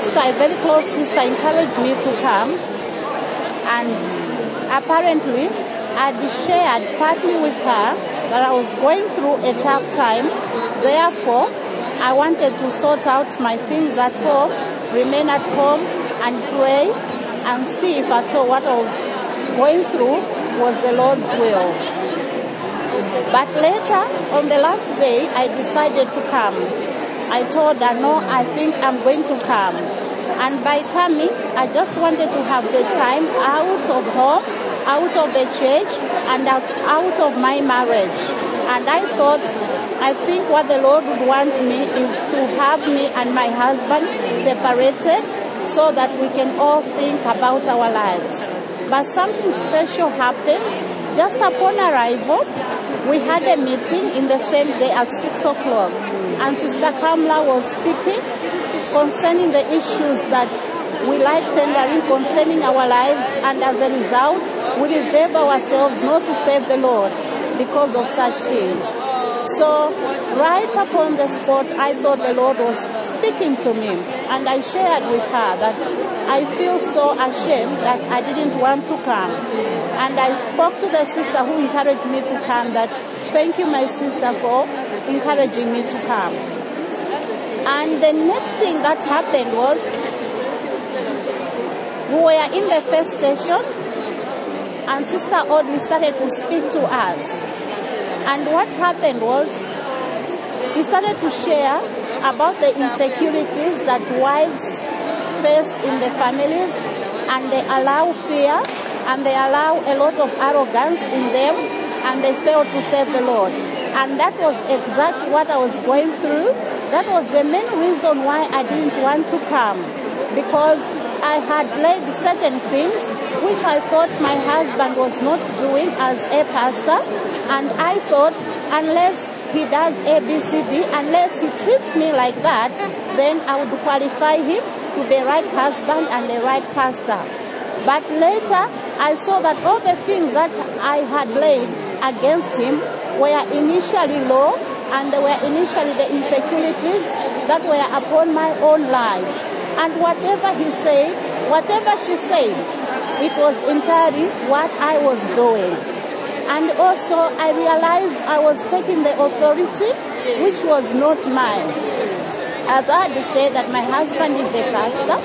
sister, a very close sister, encouraged me to come. And apparently, I'd shared partly with her that I was going through a tough time. Therefore, I wanted to sort out my things at home, remain at home and pray and see if at all what I was going through was the Lord's will. But later, on the last day, I decided to come. I told her, no, I think I'm going to come. And by coming, I just wanted to have the time out of home, out of the church, and out, out of my marriage. And I thought, I think what the Lord would want me is to have me and my husband separated so that we can all think about our lives. But something special happened. Just upon arrival, we had a meeting in the same day at 6 o'clock. And Sister Kamla was speaking concerning the issues that we like tendering concerning our lives. And as a result, we reserve ourselves not to serve the Lord because of such things. So right upon the spot, I thought the Lord was speaking to me. And I shared with her that I feel so ashamed that I didn't want to come. And I spoke to the sister who encouraged me to come that thank you, my sister, for encouraging me to come. And the next thing that happened was we were in the first session and Sister Audrey started to speak to us. And what happened was he started to share about the insecurities that wives face in the families and they allow fear and they allow a lot of arrogance in them and they fail to serve the Lord. And that was exactly what I was going through. That was the main reason why I didn't want to come because I had laid certain things which I thought my husband was not doing as a pastor and I thought unless he does A, B, C, D, unless he treats me like that, then I would qualify him to be right husband and the right pastor. But later, I saw that all the things that I had laid against him were initially low and they were initially the insecurities that were upon my own life. And whatever he said, whatever she said, it was entirely what I was doing. And also I realized I was taking the authority which was not mine. As I had said that my husband is a pastor,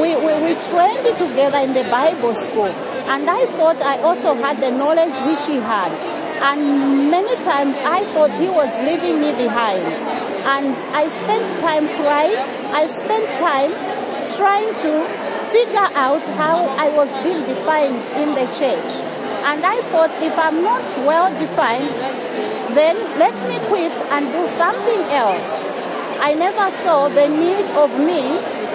we, we, we trained together in the Bible school. And I thought I also had the knowledge which he had. And many times I thought he was leaving me behind. And I spent time crying. I spent time trying to figure out how I was being defined in the church. And I thought if I'm not well defined, then let me quit and do something else. I never saw the need of me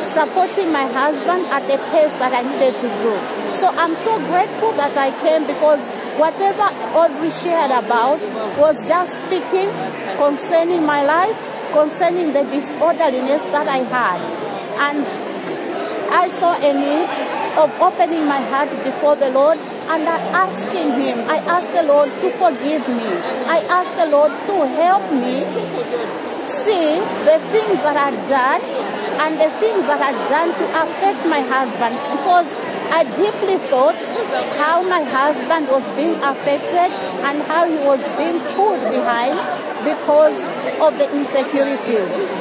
supporting my husband at the pace that I needed to do. So I'm so grateful that I came because whatever Audrey shared about was just speaking concerning my life, concerning the disorderliness that I had. And I saw a need of opening my heart before the Lord and I asking Him, I asked the Lord to forgive me. I asked the Lord to help me see the things that I'd done and the things that I'd done to affect my husband because I deeply thought how my husband was being affected and how he was being pulled behind because of the insecurities.